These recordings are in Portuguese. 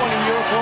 one in Europe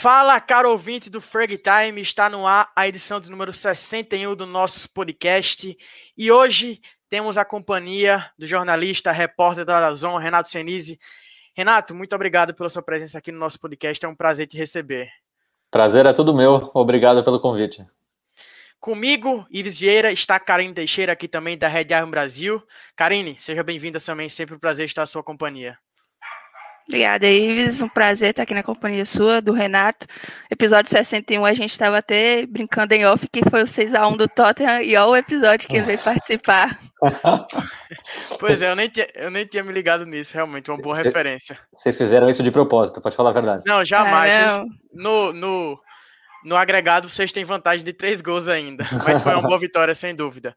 Fala, caro ouvinte do Frag Time, está no ar a edição de número 61 do nosso podcast e hoje temos a companhia do jornalista, repórter da Dazon, Renato Senise. Renato, muito obrigado pela sua presença aqui no nosso podcast, é um prazer te receber. Prazer é tudo meu, obrigado pelo convite. Comigo, Ives Vieira, está Karine Teixeira aqui também da Red Arm Brasil. Karine, seja bem-vinda também, sempre um prazer estar à sua companhia. Obrigada, Ives. Um prazer estar aqui na companhia sua, do Renato. Episódio 61, a gente estava até brincando em off que foi o 6x1 do Tottenham e olha o episódio que ele veio participar. Pois é, eu nem, tinha, eu nem tinha me ligado nisso, realmente, uma boa referência. Vocês fizeram isso de propósito, pode falar a verdade. Não, jamais. É, Vocês- no, no, no agregado, vocês têm vantagem de três gols ainda, mas foi uma boa vitória, sem dúvida.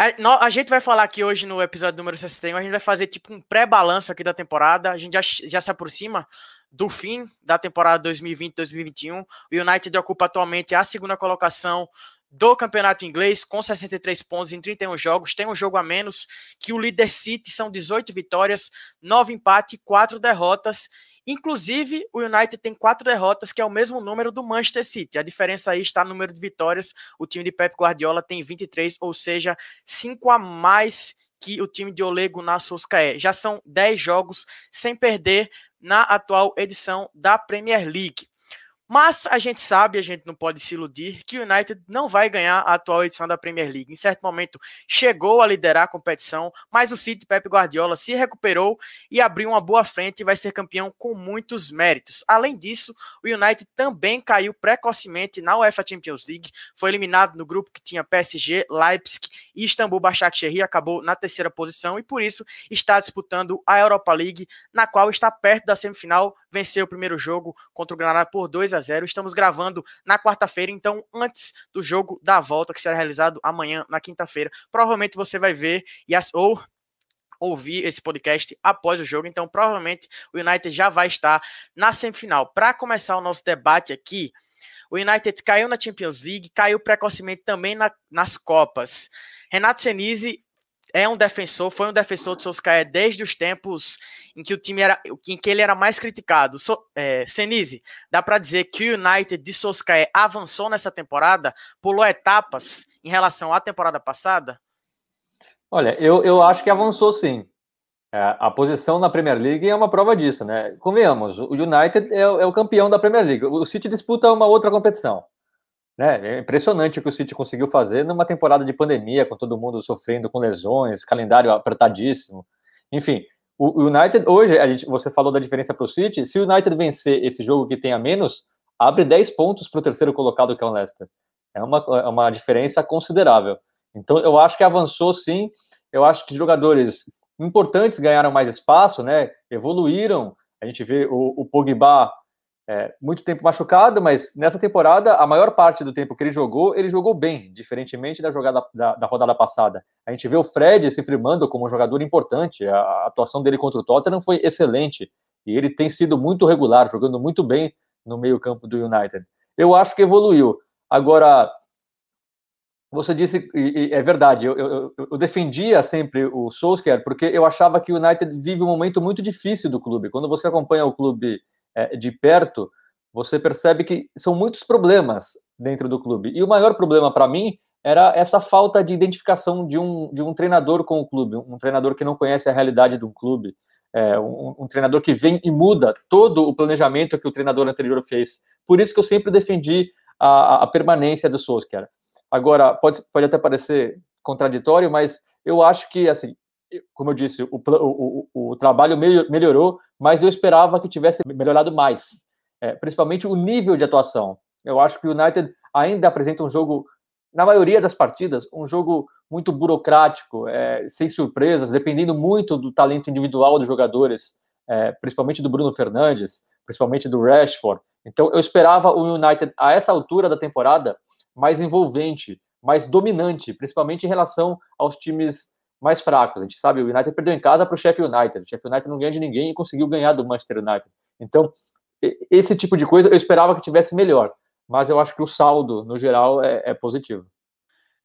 A, a gente vai falar aqui hoje no episódio número 61, a gente vai fazer tipo um pré-balanço aqui da temporada, a gente já, já se aproxima do fim da temporada 2020-2021. O United ocupa atualmente a segunda colocação do campeonato inglês com 63 pontos em 31 jogos, tem um jogo a menos que o líder City, são 18 vitórias, 9 empates e 4 derrotas. Inclusive, o United tem quatro derrotas, que é o mesmo número do Manchester City. A diferença aí está no número de vitórias. O time de Pep Guardiola tem 23, ou seja, 5 a mais que o time de Ole Gunnar Solskjaer. Já são 10 jogos sem perder na atual edição da Premier League. Mas a gente sabe, a gente não pode se iludir, que o United não vai ganhar a atual edição da Premier League. Em certo momento chegou a liderar a competição, mas o City Pep Guardiola se recuperou e abriu uma boa frente e vai ser campeão com muitos méritos. Além disso, o United também caiu precocemente na UEFA Champions League, foi eliminado no grupo que tinha PSG, Leipzig e Istambul Başakşehir, acabou na terceira posição e por isso está disputando a Europa League, na qual está perto da semifinal, venceu o primeiro jogo contra o Granada por 2 a 0. Estamos gravando na quarta-feira, então antes do jogo da volta que será realizado amanhã na quinta-feira. Provavelmente você vai ver e ou ouvir esse podcast após o jogo, então provavelmente o United já vai estar na semifinal. Para começar o nosso debate aqui, o United caiu na Champions League, caiu precocemente também na- nas Copas. Renato Senise é um defensor, foi um defensor de Solskjaer desde os tempos em que o time era, em que ele era mais criticado. So, é, Senise, dá para dizer que o United de Solskjaer avançou nessa temporada, pulou etapas em relação à temporada passada? Olha, eu, eu acho que avançou sim. É, a posição na Premier League é uma prova disso, né? Convenhamos, o United é, é o campeão da Premier League. O City disputa uma outra competição. Né? É impressionante o que o City conseguiu fazer numa temporada de pandemia, com todo mundo sofrendo com lesões, calendário apertadíssimo. Enfim, o United, hoje, a gente, você falou da diferença para o City, se o United vencer esse jogo que tem a menos, abre 10 pontos para o terceiro colocado, que é o Leicester. É uma, é uma diferença considerável. Então, eu acho que avançou sim. Eu acho que jogadores importantes ganharam mais espaço, né? Evoluíram. A gente vê o, o Pogba é, muito tempo machucado, mas nessa temporada, a maior parte do tempo que ele jogou, ele jogou bem, diferentemente da jogada da, da rodada passada. A gente vê o Fred se firmando como um jogador importante. A, a atuação dele contra o Tottenham foi excelente. E ele tem sido muito regular, jogando muito bem no meio-campo do United. Eu acho que evoluiu. Agora, você disse, e, e é verdade, eu, eu, eu, defendia sempre o Solskjaer porque eu achava que o United vive um momento muito difícil do clube. Quando você acompanha o clube é, de perto, você percebe que são muitos problemas dentro do clube. E o maior problema para mim era essa falta de identificação de um, de um treinador com o clube, um treinador que não conhece a realidade do clube, é, um, um, treinador que vem e muda todo o planejamento que o treinador anterior fez. Por isso que eu sempre defendi a, a permanência do Solskjaer. Agora, pode, pode até parecer contraditório, mas eu acho que, assim, como eu disse, o, o, o, o trabalho melhorou, mas eu esperava que tivesse melhorado mais, é, principalmente o nível de atuação. Eu acho que o United ainda apresenta um jogo, na maioria das partidas, um jogo muito burocrático, é, sem surpresas, dependendo muito do talento individual dos jogadores, é, principalmente do Bruno Fernandes, principalmente do Rashford. Então eu esperava o United a essa altura da temporada mais envolvente, mais dominante, principalmente em relação aos times mais fracos. A gente sabe, o United perdeu em casa para o Sheffield United. O Sheffield United não ganha de ninguém e conseguiu ganhar do Manchester United. Então, esse tipo de coisa eu esperava que tivesse melhor, mas eu acho que o saldo, no geral, é, é positivo.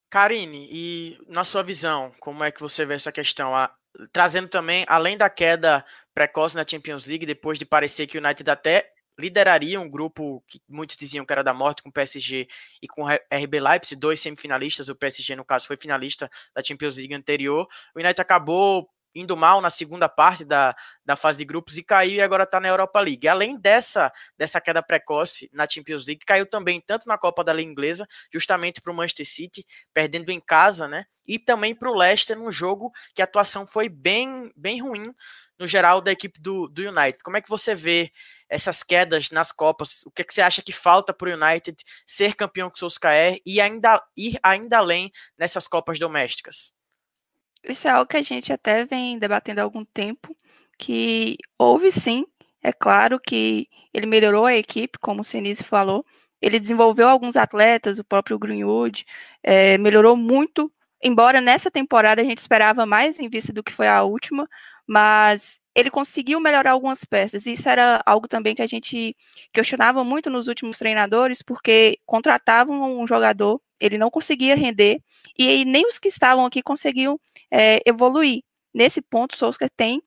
Karine, e na sua visão, como é que você vê essa questão? A, trazendo também, além da queda precoce na Champions League, depois de parecer que o United até lideraria um grupo que muitos diziam que era da morte com o PSG e com o RB Leipzig, dois semifinalistas, o PSG no caso foi finalista da Champions League anterior. O United acabou indo mal na segunda parte da, da fase de grupos e caiu e agora está na Europa League. Além dessa, dessa queda precoce na Champions League, caiu também tanto na Copa da Liga Inglesa, justamente para o Manchester City, perdendo em casa, né? E também para o Leicester, num jogo que a atuação foi bem, bem ruim no geral da equipe do, do United. Como é que você vê essas quedas nas Copas? O que, é que você acha que falta para o United ser campeão com o Solskjaer e ainda ir ainda além nessas Copas domésticas? Isso é algo que a gente até vem debatendo há algum tempo, que houve sim, é claro que ele melhorou a equipe, como o Sinise falou, ele desenvolveu alguns atletas, o próprio Greenwood, é, melhorou muito, embora nessa temporada a gente esperava mais em vista do que foi a última, mas ele conseguiu melhorar algumas peças. Isso era algo também que a gente questionava muito nos últimos treinadores, porque contratavam um jogador, ele não conseguia render, e nem os que estavam aqui conseguiam é, evoluir. Nesse ponto, Solskjaer tem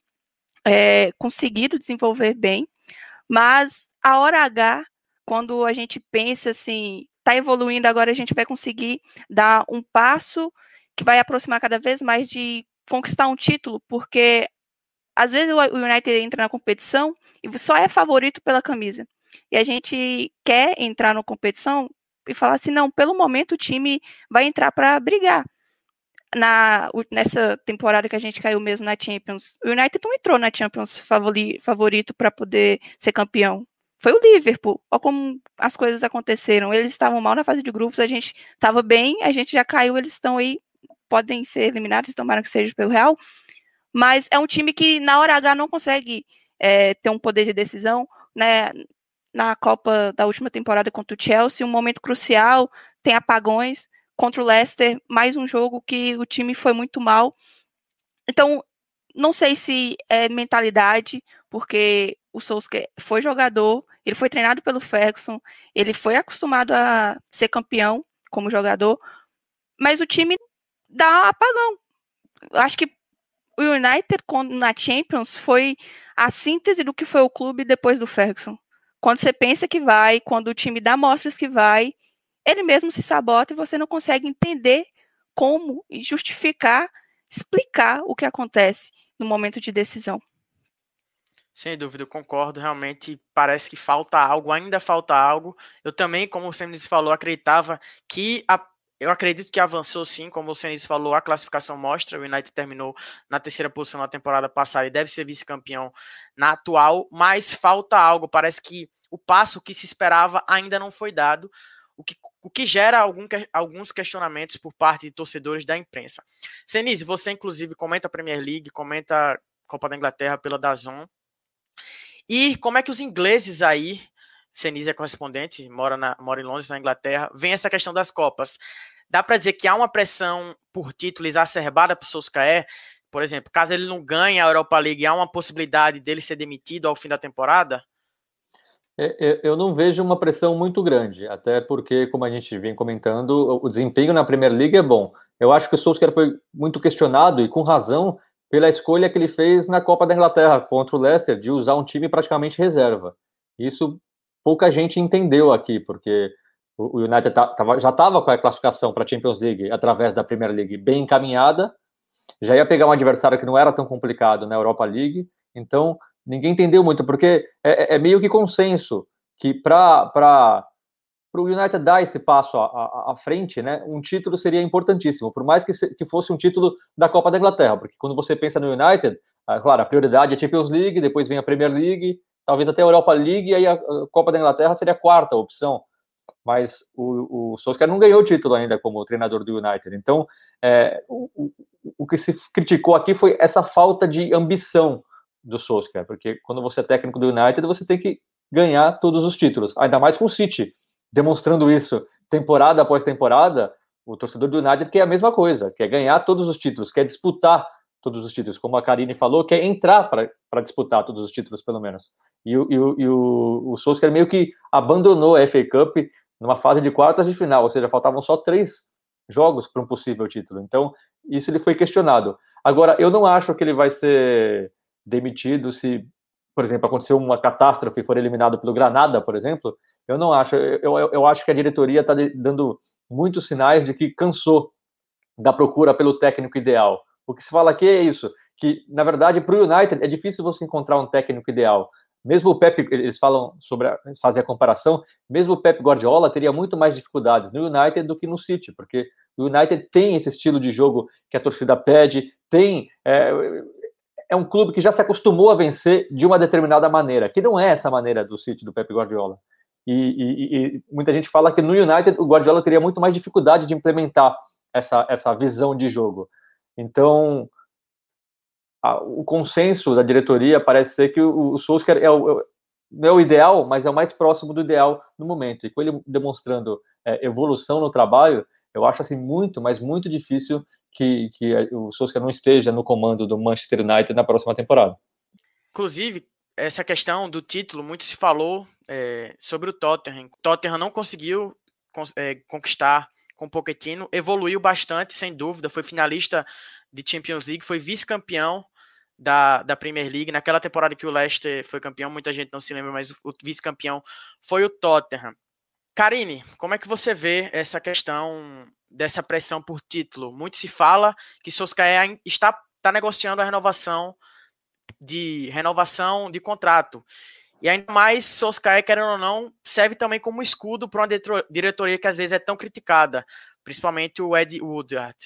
é, conseguido desenvolver bem, mas a hora H, quando a gente pensa assim, está evoluindo, agora a gente vai conseguir dar um passo que vai aproximar cada vez mais de conquistar um título, porque às vezes o United entra na competição e só é favorito pela camisa. E a gente quer entrar na competição e falar assim, não, pelo momento o time vai entrar para brigar. Na, nessa temporada que a gente caiu mesmo na Champions, o United não entrou na Champions favori, favorito para poder ser campeão. Foi o Liverpool. Olha como as coisas aconteceram. Eles estavam mal na fase de grupos, a gente estava bem, a gente já caiu, eles estão aí, podem ser eliminados, tomara que seja pelo Real mas é um time que na hora H não consegue é, ter um poder de decisão, né? Na Copa da última temporada contra o Chelsea, um momento crucial, tem apagões contra o Leicester, mais um jogo que o time foi muito mal. Então, não sei se é mentalidade, porque o Solskjaer foi jogador, ele foi treinado pelo Ferguson, ele foi acostumado a ser campeão como jogador, mas o time dá apagão. Acho que o United na Champions foi a síntese do que foi o clube depois do Ferguson. Quando você pensa que vai, quando o time dá mostras que vai, ele mesmo se sabota e você não consegue entender como justificar, explicar o que acontece no momento de decisão. Sem dúvida, eu concordo. Realmente parece que falta algo, ainda falta algo. Eu também, como você me falou, acreditava que a eu acredito que avançou sim, como o Senis falou, a classificação mostra. O United terminou na terceira posição na temporada passada e deve ser vice-campeão na atual, mas falta algo. Parece que o passo que se esperava ainda não foi dado, o que, o que gera algum, alguns questionamentos por parte de torcedores da imprensa. Senise, você inclusive comenta a Premier League, comenta a Copa da Inglaterra pela Dazon. E como é que os ingleses aí Senise é correspondente, mora, na, mora em Londres, na Inglaterra, vem essa questão das Copas. Dá para dizer que há uma pressão por título exacerbada para o Solskjaer? Por exemplo, caso ele não ganhe a Europa League, há uma possibilidade dele ser demitido ao fim da temporada? É, é, eu não vejo uma pressão muito grande, até porque, como a gente vem comentando, o desempenho na Premier League é bom. Eu acho que o Solskjaer foi muito questionado, e com razão, pela escolha que ele fez na Copa da Inglaterra contra o Leicester, de usar um time praticamente reserva. Isso pouca gente entendeu aqui, porque o United já estava com a classificação para a Champions League através da Premier League bem encaminhada, já ia pegar um adversário que não era tão complicado na Europa League, então ninguém entendeu muito, porque é, é, é meio que consenso que para o United dar esse passo à, à, à, frente, né, um título seria importantíssimo, por mais que, se, que fosse um título da Copa da Inglaterra, porque quando você pensa no United, ah, claro, a prioridade é a Champions League, depois vem a Premier League, talvez até a Europa League, e aí a Copa da Inglaterra seria a quarta opção. Mas o, o Solskjaer não ganhou o título ainda como treinador do United. Então, é, o, o, que se criticou aqui foi essa falta de ambição do Solskjaer, porque quando você é técnico do United, você tem que ganhar todos os títulos, ainda mais com o City, demonstrando isso temporada após temporada. O torcedor do United quer a mesma coisa, quer ganhar todos os títulos, quer disputar todos os títulos, como a Karine falou, quer entrar para disputar todos os títulos, pelo menos. E, o, e, o, e o, o Solskjaer meio que abandonou a FA Cup numa fase de quartas de final, ou seja, faltavam só três jogos para um possível título. Então, isso ele foi questionado. Agora, eu não acho que ele vai ser demitido se, por exemplo, acontecer uma catástrofe e for eliminado pelo Granada, por exemplo. Eu não acho. Eu, eu, eu acho que a diretoria está dando muitos sinais de que cansou da procura pelo técnico ideal. O que se fala aqui é isso, que, na verdade, para o United é difícil você encontrar um técnico ideal. Mesmo o Pep, eles falam sobre, a, fazem a comparação, mesmo o Pep Guardiola teria muito mais dificuldades no United do que no City, porque o United tem esse estilo de jogo que a torcida pede, tem é, é um clube que já se acostumou a vencer de uma determinada maneira, que não é essa maneira do City do Pep Guardiola. E, e, e, muita gente fala que no United o Guardiola teria muito mais dificuldade de implementar essa, essa visão de jogo. Então, a, o consenso da diretoria parece ser que o, o Solskjaer é o, não é o ideal, mas é o mais próximo do ideal no momento. E com ele demonstrando é, evolução no trabalho, eu acho assim muito, mas muito difícil que, que o Solskjaer não esteja no comando do Manchester United na próxima temporada. Inclusive, essa questão do título, muito se falou é, sobre o Tottenham. O Tottenham não conseguiu é, conquistar com Pochettino, evoluiu bastante, sem dúvida, foi finalista de Champions League, foi vice-campeão da, da Premier League. Naquela temporada que o Leicester foi campeão, muita gente não se lembra, mas o, vice-campeão foi o Tottenham. Karine, como é que você vê essa questão dessa pressão por título? Muito se fala que Solskjaer está, está negociando a renovação de renovação de contrato. E ainda mais Solskjaer, querendo ou não, serve também como escudo para uma diretoria que às vezes é tão criticada, principalmente o Ed Woodward.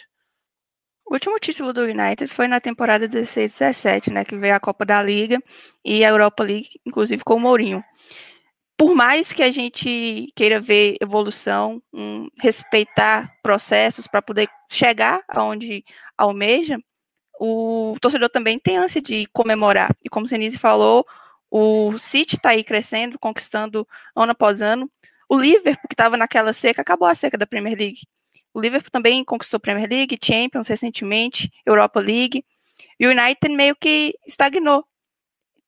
O último título do United foi na temporada 16-17, né, que veio a Copa da Liga e a Europa League, inclusive com o Mourinho. Por mais que a gente queira ver evolução, um, respeitar processos para poder chegar aonde almeja, o torcedor também tem ânsia de comemorar. E como o Senise falou, o City está aí crescendo, conquistando ano após ano. O Liverpool, que estava naquela seca, acabou a seca da Premier League. O Liverpool também conquistou Premier League, Champions recentemente, Europa League. E o United meio que estagnou.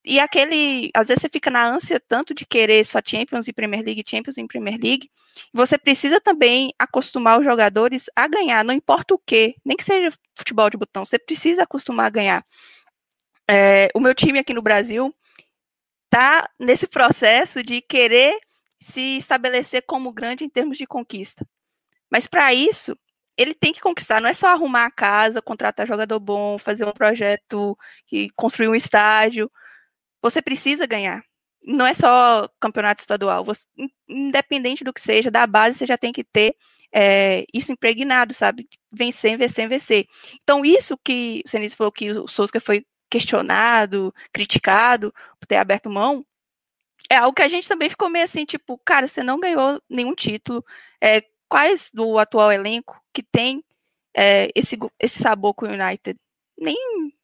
E aquele, às vezes você fica na ânsia tanto de querer só Champions e Premier League, Champions e Premier League. Você precisa também acostumar os jogadores a ganhar, não importa o que, nem que seja futebol de botão, você precisa acostumar a ganhar. É, o meu time aqui no Brasil tá nesse processo de querer se estabelecer como grande em termos de conquista. Mas para isso, ele tem que conquistar, não é só arrumar a casa, contratar jogador bom, fazer um projeto construir um estádio. Você precisa ganhar. Não é só campeonato estadual. Você, independente do que seja, da base você já tem que ter é, isso impregnado, sabe? Vencer, vencer, vencer. Então, isso que o Senise falou que o Souza foi questionado, criticado por ter aberto mão, é algo que a gente também ficou meio assim, tipo, cara, você não ganhou nenhum título, é, quais do atual elenco que tem é, esse, esse sabor com o United? Nem,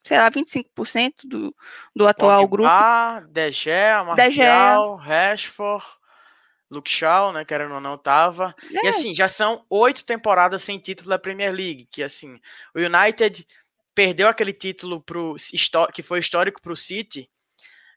sei lá, 25% do, do atual Pogba, grupo. De Gea, Marcial, Rashford, Luke Shaw, né, querendo ou não, tava. É. E assim, já são oito temporadas sem título da Premier League, que assim, o United perdeu aquele título pro, que foi histórico para o City,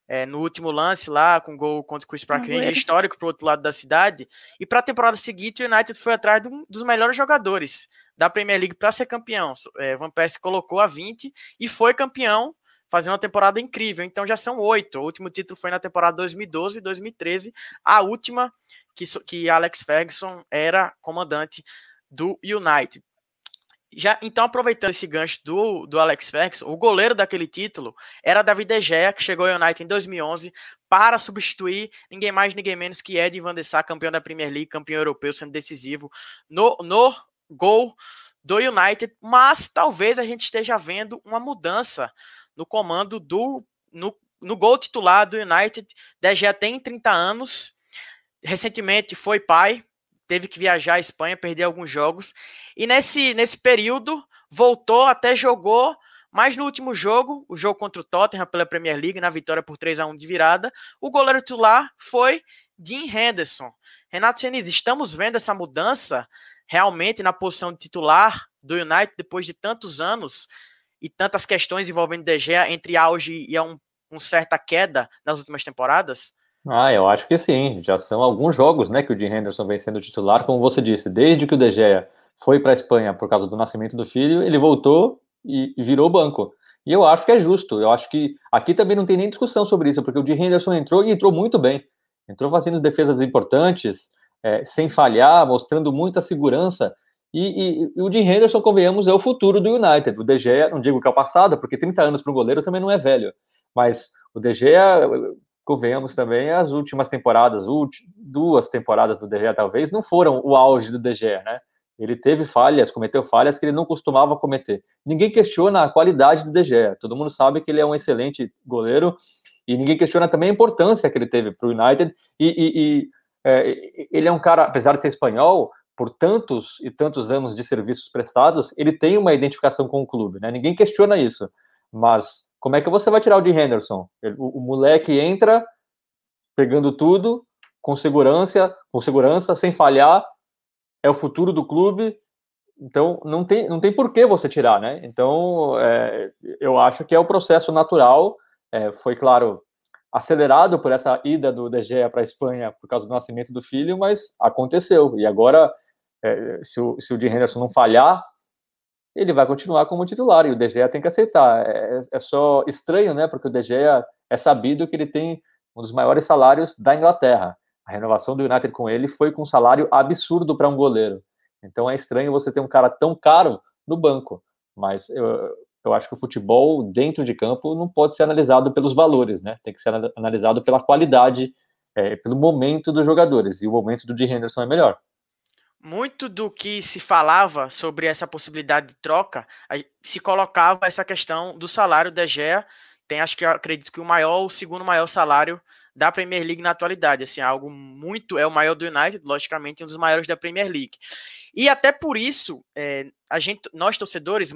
é, no último lance lá, com gol contra o Chris Park Ranger, histórico para o outro lado da cidade. E para a temporada seguinte, o United foi atrás de um dos melhores jogadores da Premier League para ser campeão. É, Van Persie colocou a 20 e foi campeão, fazendo uma temporada incrível. Então já são oito. O último título foi na temporada 2012 e 2013, a última que, que Alex Ferguson era comandante do United. Já, então, aproveitando esse gancho do, do Alex Ferguson, o goleiro daquele título era David De Gea, que chegou ao United em 2011 para substituir ninguém mais, ninguém menos que Ed Van der Sar, campeão da Premier League, campeão europeu, sendo decisivo no, no gol do United. Mas talvez a gente esteja vendo uma mudança no comando do no, no gol titular do United. De Gea tem 30 anos, recentemente foi pai, teve que viajar à Espanha, perder alguns jogos. E nesse, nesse período voltou, até jogou, Mas no último jogo, o jogo contra o Tottenham pela Premier League, na vitória por 3 a 1 de virada, o goleiro titular foi Dean Henderson. Renato Senise, estamos vendo essa mudança realmente na posição de titular do United depois de tantos anos e tantas questões envolvendo De Gea entre auge e um, um certa queda nas últimas temporadas? Ah, eu acho que sim. Já são alguns jogos, né, que o Dean Henderson vem sendo titular, como você disse, desde que o De Gea foi para a Espanha por causa do nascimento do filho, ele voltou e, virou banco. E eu acho que é justo. Eu acho que aqui também não tem nem discussão sobre isso, porque o Dean Henderson entrou e entrou muito bem. Entrou fazendo defesas importantes, é, sem falhar, mostrando muita segurança. E, e, e, o Dean Henderson, convenhamos, é o futuro do United. O De Gea, não digo que é o passado, porque 30 anos para um goleiro também não é velho. Mas o De Gea, convenhamos também, as últimas temporadas, duas temporadas do De Gea talvez, não foram o auge do De Gea, né? Ele teve falhas, cometeu falhas que ele não costumava cometer. Ninguém questiona a qualidade do De Gea. Todo mundo sabe que ele é um excelente goleiro e ninguém questiona também a importância que ele teve para o United. E, e, e é, ele é um cara, apesar de ser espanhol, por tantos e tantos anos de serviços prestados, ele tem uma identificação com o clube, né? Ninguém questiona isso. Mas como é que você vai tirar o de Henderson? O, o moleque entra pegando tudo com segurança, com segurança, sem falhar, é o futuro do clube, então não tem, não tem por que você tirar, né? Então é, eu acho que é o processo natural, é, foi claro acelerado por essa ida do De para a Espanha por causa do nascimento do filho, mas aconteceu e agora é, se, o, se o de Henderson não falhar, ele vai continuar como titular e o De Gea tem que aceitar. É, é só estranho, né? Porque o De Gea é sabido que ele tem um dos maiores salários da Inglaterra. A renovação do United com ele foi com um salário absurdo para um goleiro. Então é estranho você ter um cara tão caro no banco. Mas eu, eu acho que o futebol dentro de campo não pode ser analisado pelos valores, né? Tem que ser analisado pela qualidade, é, pelo momento dos jogadores. E o momento do de Henderson é melhor. Muito do que se falava sobre essa possibilidade de troca, se colocava essa questão do salário da Gea. Tem, acho que acredito que o maior, o segundo maior salário da Premier League na atualidade. Assim, algo muito. É o maior do United, logicamente, um dos maiores da Premier League. E até por isso, é, a gente, nós torcedores,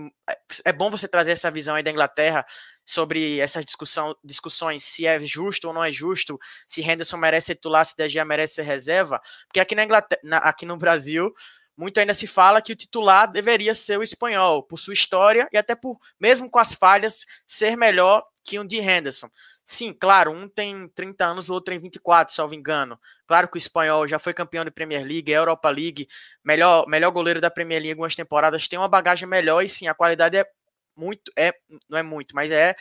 é bom você trazer essa visão aí da Inglaterra sobre essas discussão, discussões se é justo ou não é justo, se Henderson merece ser titular, se Gea merece ser reserva, porque aqui na Inglaterra, na, aqui no Brasil, muito ainda se fala que o titular deveria ser o espanhol, por sua história e até por, mesmo com as falhas, ser melhor que um de Henderson. Sim, claro, um tem 30 anos, o outro tem 24, salvo engano. Claro que o espanhol já foi campeão de Premier League, Europa League, melhor, melhor goleiro da Premier League algumas temporadas, tem uma bagagem melhor e sim, a qualidade é muito, é, não é muito, mas é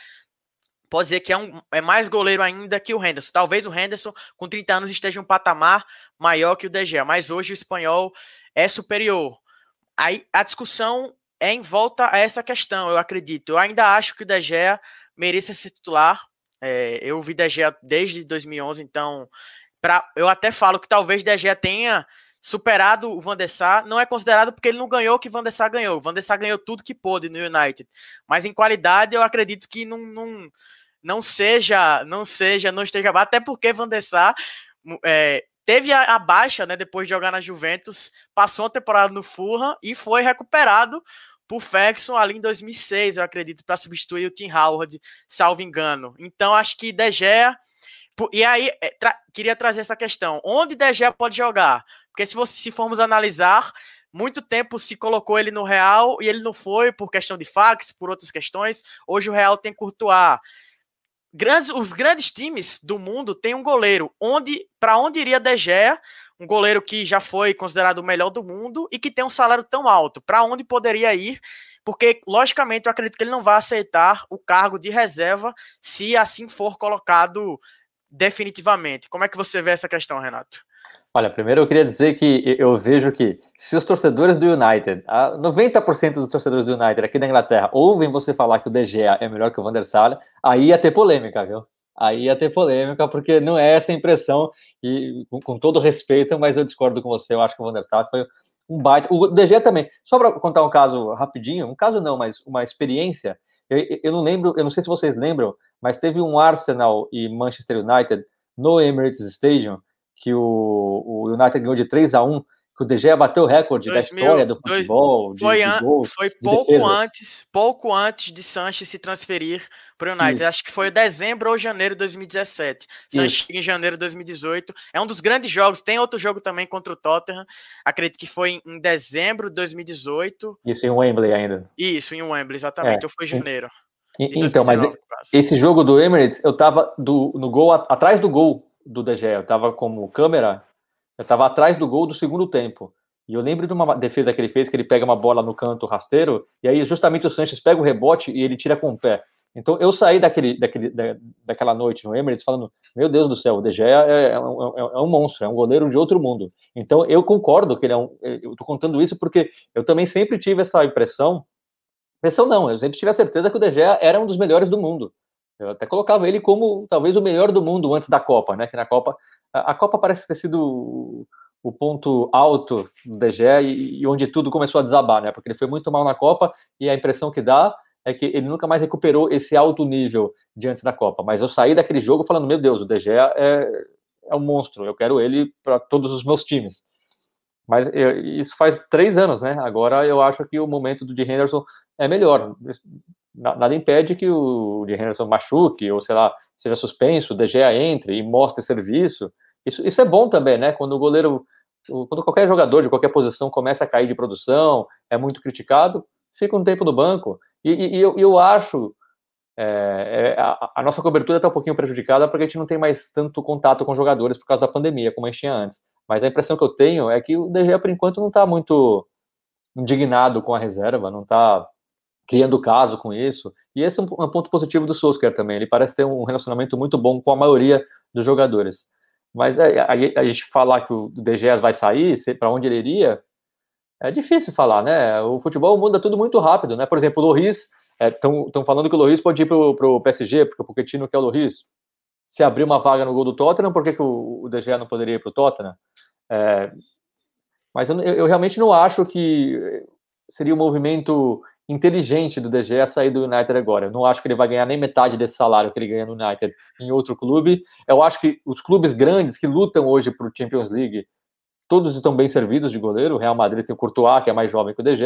pode dizer que é, um, é mais goleiro ainda que o Henderson. Talvez o Henderson, com 30 anos, esteja um patamar maior que o De Gea, mas hoje o espanhol é superior. Aí a discussão é em volta a essa questão, eu acredito. Eu ainda acho que o De Gea mereça ser titular, é, eu vi De Gea desde 2011, então pra, eu até falo que talvez De Gea tenha superado o Van der Sar. Não é considerado porque ele não ganhou o que Van der Sar ganhou. O Van der Sar ganhou tudo que pôde no United. Mas em qualidade eu acredito que não, não, não seja, não seja, não esteja até porque Van der Sar é, teve a, a, baixa, né, depois de jogar na Juventus, passou a temporada no Fulham e foi recuperado por Ferguson ali em 2006, eu acredito, para substituir o Tim Howard, salvo engano. Então, acho que De Gea... E aí, é, tra queria trazer essa questão. Onde De Gea pode jogar? Porque se, você, se formos analisar, muito tempo se colocou ele no Real e ele não foi por questão de fax, por outras questões. Hoje o Real tem Courtois. Grandes, os grandes times do mundo têm um goleiro. Onde, para onde iria De Gea? um goleiro que já foi considerado o melhor do mundo e que tem um salário tão alto. Para onde poderia ir? Porque, logicamente, eu acredito que ele não vai aceitar o cargo de reserva se assim for colocado definitivamente. Como é que você vê essa questão, Renato? Olha, primeiro eu queria dizer que eu vejo que se os torcedores do United, 90% dos torcedores do United aqui na Inglaterra ouvem você falar que o Gea é melhor que o Van der Sar, aí ia ter polêmica, viu? aí ia ter polêmica, porque não é essa impressão, e com, com todo respeito, mas eu discordo com você, eu acho que o Van der Sar foi um baita. O DG também. Só para contar um caso rapidinho, um caso não, mas uma experiência. Eu, eu, não lembro, eu não sei se vocês lembram, mas teve um Arsenal e Manchester United no Emirates Stadium, que o, o United ganhou de 3 a 1 que o De Gea bateu o recorde 2000, da história do futebol. Dois, foi, de, de foi pouco de antes, pouco antes de Sanches se transferir para o United. Isso. Acho que foi dezembro ou janeiro de 2017. Sanches chega em janeiro de 2018. É um dos grandes jogos. Tem outro jogo também contra o Tottenham. Acredito que foi em dezembro de 2018. Isso em Wembley ainda. Isso, em Wembley, exatamente. É. Ou foi janeiro. Então, mas esse jogo do Emirates, eu tava do, no gol, atrás do gol do De Gea. Eu tava como câmera eu estava atrás do gol do segundo tempo. E eu lembro de uma defesa que ele fez, que ele pega uma bola no canto rasteiro, e aí justamente o Sanches pega o rebote e ele tira com o pé. Então eu saí daquele, daquele, da, daquela noite no Emirates falando: Meu Deus do céu, o De Gea é, é, um, é, é um monstro, é um goleiro de outro mundo. Então eu concordo que ele é um. Eu estou contando isso porque eu também sempre tive essa impressão. Impressão não, eu sempre tive a certeza que o De Gea era um dos melhores do mundo. Eu até colocava ele como talvez o melhor do mundo antes da Copa, né? Que na Copa a, Copa parece ter sido o, ponto alto do DG e, e, onde tudo começou a desabar, né? Porque ele foi muito mal na Copa e a impressão que dá é que ele nunca mais recuperou esse alto nível diante da Copa. Mas eu saí daquele jogo falando, meu Deus, o DG é, é um monstro, eu quero ele para todos os meus times. Mas eu, isso faz três anos, né? Agora eu acho que o momento do de Henderson é melhor. Nada impede que o de Henderson machuque, ou sei lá, seja suspenso, o DG entre e mostre serviço. Isso, isso é bom também, né? Quando o goleiro, quando qualquer jogador de qualquer posição começa a cair de produção, é muito criticado, fica um tempo no banco. E, e, e eu, eu, acho é, é, a, a, nossa cobertura está um pouquinho prejudicada porque a gente não tem mais tanto contato com jogadores por causa da pandemia, como a gente tinha antes. Mas a impressão que eu tenho é que o DG, por enquanto, não está muito indignado com a reserva, não está criando caso com isso. E esse é um, um ponto positivo do Solskjaer também. Ele parece ter um relacionamento muito bom com a maioria dos jogadores. Mas é, a, a, gente falar que o Gea vai sair, para onde ele iria, é difícil falar, né? O futebol muda tudo muito rápido, né? Por exemplo, o Loris, estão é, falando que o Loris pode ir para o PSG, porque o Pochettino quer o Loris. Se abrir uma vaga no gol do Tottenham, por que, que o, o não poderia ir para o Tottenham? É, mas eu, eu, realmente não acho que seria um movimento inteligente do DG a sair do United agora. Eu não acho que ele vai ganhar nem metade desse salário que ele ganha no United em outro clube. Eu acho que os clubes grandes que lutam hoje para o Champions League, todos estão bem servidos de goleiro. O Real Madrid tem o Courtois, que é mais jovem que o DG.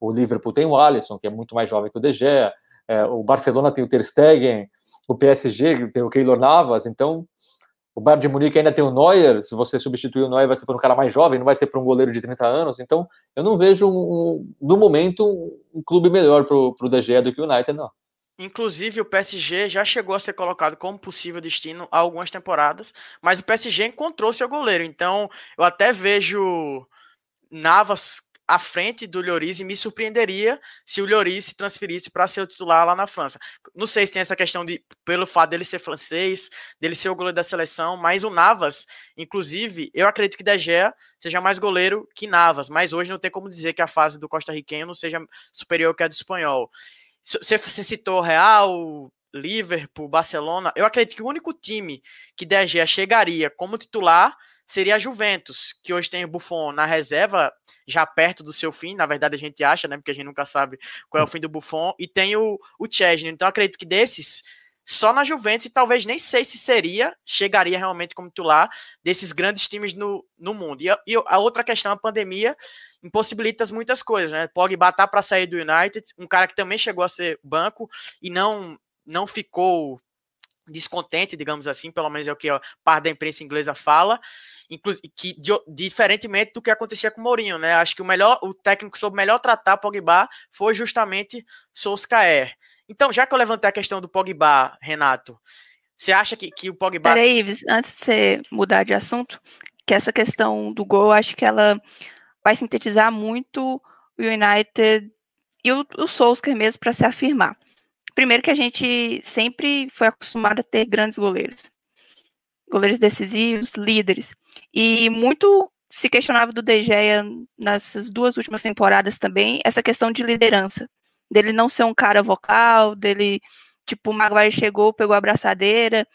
O Liverpool tem o Alisson, que é muito mais jovem que o DG. É, o Barcelona tem o Ter Stegen. O PSG tem o Keylor Navas. Então, o Bayern de Munique ainda tem o Neuer, se você substituir o Neuer vai ser por um cara mais jovem, não vai ser por um goleiro de 30 anos, então eu não vejo, um, no momento, um, clube melhor para o De Gea do que o United, não. Inclusive, o PSG já chegou a ser colocado como possível destino há algumas temporadas, mas o PSG encontrou seu goleiro, então eu até vejo Navas à frente do Lloris e me surpreenderia se o Lloris se transferisse para ser o titular lá na França. Não sei se tem essa questão de pelo fato dele ser francês, dele ser o goleiro da seleção, mas o Navas, inclusive, eu acredito que De Gea seja mais goleiro que Navas, mas hoje não tem como dizer que a fase do costarriquenho não seja superior que a do espanhol. Você, citou Real, Liverpool, Barcelona, eu acredito que o único time que De Gea chegaria como titular seria a Juventus, que hoje tem o Buffon na reserva, já perto do seu fim, na verdade a gente acha, né, porque a gente nunca sabe qual é o fim do Buffon, e tem o, o Chesney, então acredito que desses, só na Juventus, e talvez nem sei se seria, chegaria realmente como titular desses grandes times no, no mundo. E a, e a outra questão, a pandemia, impossibilita muitas coisas, né? Pogba tá para sair do United, um cara que também chegou a ser banco e não não ficou descontente, digamos assim, pelo menos é o que a parte da imprensa inglesa fala que diferentemente do que acontecia com o Mourinho, né? Acho que o melhor, o técnico soube melhor tratar Pogba foi justamente Solskjaer. Então, já que eu levantei a questão do Pogba, Renato, você acha que, que o Pogba... Peraí, Ives, antes de você mudar de assunto, que essa questão do gol, acho que ela vai sintetizar muito o United e o, o Solskjaer mesmo para se afirmar. Primeiro que a gente sempre foi acostumado a ter grandes goleiros. Goleiros decisivos, líderes. E muito se questionava do De Gea nessas duas últimas temporadas também, essa questão de liderança. Dele não ser um cara vocal, dele, tipo, o Maguire chegou, pegou a abraçadeira.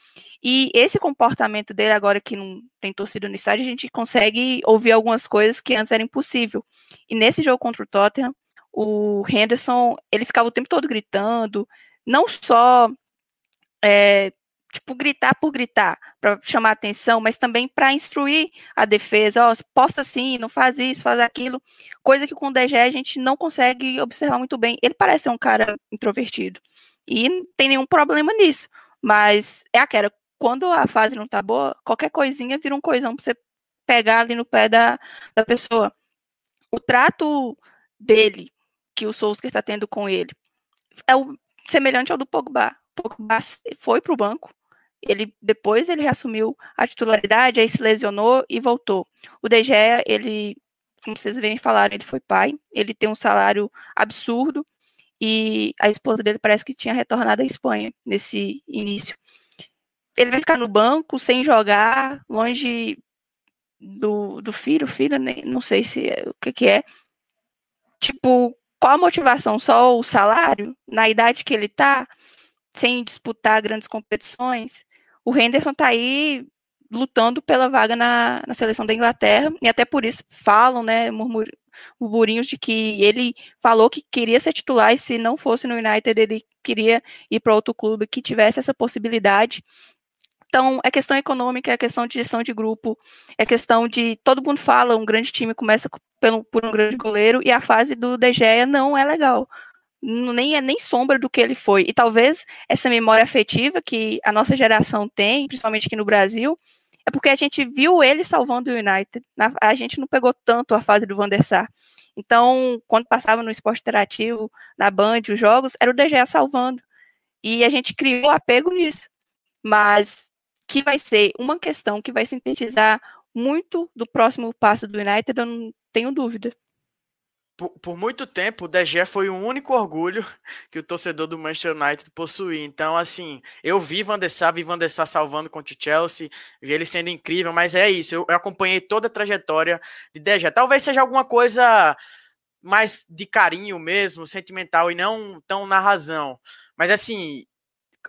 E esse comportamento dele, agora que não tem torcida no estádio, a gente consegue ouvir algumas coisas que antes era impossível. E nesse jogo contra o Tottenham, o Henderson, ele ficava o tempo todo gritando, não só é, tipo, gritar por gritar, para chamar atenção, mas também para instruir a defesa, ó, posta assim, não faz isso, faz aquilo, coisa que com o DG a gente não consegue observar muito bem. Ele parece ser um cara introvertido e não tem nenhum problema nisso, mas é aquela, quando a fase não tá boa, qualquer coisinha vira um coisão para você pegar ali no pé da, da pessoa. O trato dele, que o Solskjaer está tendo com ele, é o, semelhante ao do Pogba. Pogba foi para o banco, ele depois ele reassumiu a titularidade, aí se lesionou e voltou. O De Gea, ele, como vocês bem falaram, ele foi pai, ele tem um salário absurdo e a esposa dele parece que tinha retornado à Espanha nesse início. Ele vai ficar no banco sem jogar, longe do, do filho, filho, não sei se é, o que, que é. Tipo, qual a motivação? Só o salário? Na idade que ele tá, sem disputar grandes competições? o Henderson está aí lutando pela vaga na, na, seleção da Inglaterra, e até por isso falam, né, murmurinhos de que ele falou que queria ser titular e se não fosse no United ele queria ir para outro clube que tivesse essa possibilidade. Então, é questão econômica, é questão de gestão de grupo, é questão de. Todo mundo fala, um grande time começa pelo, por um grande goleiro e a fase do De Gea não é legal nem é nem sombra do que ele foi. E talvez essa memória afetiva que a nossa geração tem, principalmente aqui no Brasil, é porque a gente viu ele salvando o United. a gente não pegou tanto a fase do Van der Sar. Então, quando passava no esporte interativo, na Band, os jogos, era o DG salvando. E a gente criou apego nisso. Mas que vai ser uma questão que vai sintetizar muito do próximo passo do United, eu não tenho dúvida por, por, muito tempo, o De Gea foi o único orgulho que o torcedor do Manchester United possuía. Então, assim, eu vi Van der Sar, vi Van der Sar salvando contra o Chelsea, vi ele sendo incrível, mas é isso, eu, eu acompanhei toda a trajetória de De Gea. Talvez seja alguma coisa mais de carinho mesmo, sentimental, e não tão na razão. Mas, assim,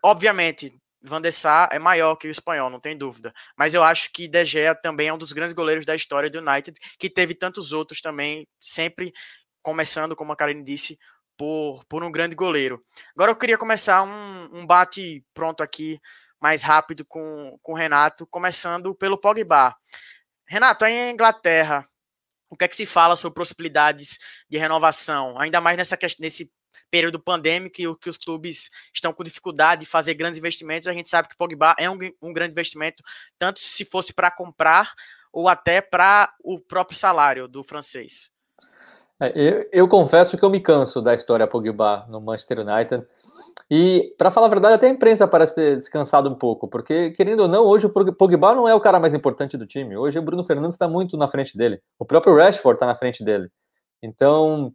obviamente, Van der Sar é maior que o espanhol, não tem dúvida. Mas eu acho que De Gea também é um dos grandes goleiros da história do United, que teve tantos outros também, sempre começando, como a Karine disse, por, por um grande goleiro. Agora eu queria começar um, um bate pronto aqui, mais rápido com, com o Renato, começando pelo Pogba. Renato, aí em Inglaterra, o que é que se fala sobre possibilidades de renovação, ainda mais nessa, nesse período pandêmico e o que os clubes estão com dificuldade de fazer grandes investimentos, a gente sabe que Pogba é um, um grande investimento, tanto se fosse para comprar ou até para o próprio salário do francês. É, eu, eu, confesso que eu me canso da história Pogba no Manchester United. E, para falar a verdade, até a imprensa parece ter descansado um pouco, porque, querendo ou não, hoje o Pogba não é o cara mais importante do time. Hoje o Bruno Fernandes está muito na frente dele. O próprio Rashford está na frente dele. Então,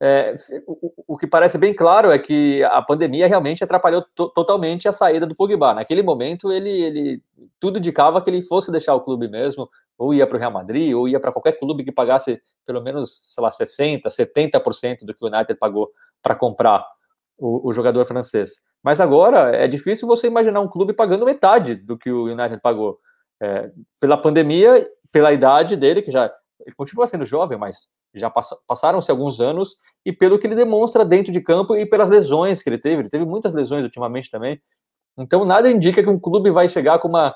é, o, o, que parece bem claro é que a pandemia realmente atrapalhou to totalmente a saída do Pogba. Naquele momento, ele, ele tudo indicava que ele fosse deixar o clube mesmo, ou ia para o Real Madrid, ou ia para qualquer clube que pagasse pelo menos, sei lá, 60%, 70% do que o United pagou para comprar o, o, jogador francês. Mas agora é difícil você imaginar um clube pagando metade do que o United pagou. É, pela pandemia, pela idade dele, que já ele continua sendo jovem, mas já passaram-se alguns anos, e pelo que ele demonstra dentro de campo e pelas lesões que ele teve. Ele teve muitas lesões ultimamente também. Então, nada indica que um clube vai chegar com uma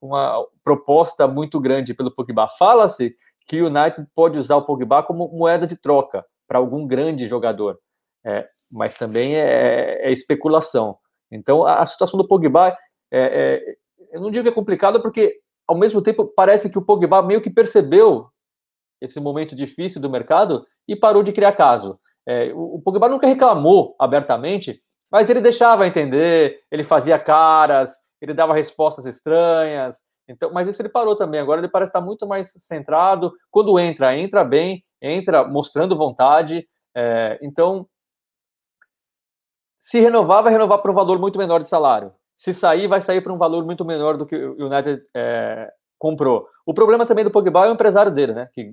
uma proposta muito grande pelo Pogba. Fala-se que o United pode usar o Pogba como moeda de troca para algum grande jogador, é, mas também é, é, especulação. Então, a, a, situação do Pogba, é, é, eu não digo que é complicada, porque ao mesmo tempo parece que o Pogba meio que percebeu esse momento difícil do mercado e parou de criar caso. É, o, Pogba nunca reclamou abertamente, mas ele deixava entender, ele fazia caras, ele dava respostas estranhas. Então, mas isso ele parou também. Agora ele parece estar muito mais centrado. Quando entra, entra bem, entra mostrando vontade. É, então, se renovar, vai renovar para um valor muito menor de salário. Se sair, vai sair para um valor muito menor do que o United é, comprou. O problema também do Pogba é o empresário dele, né? Que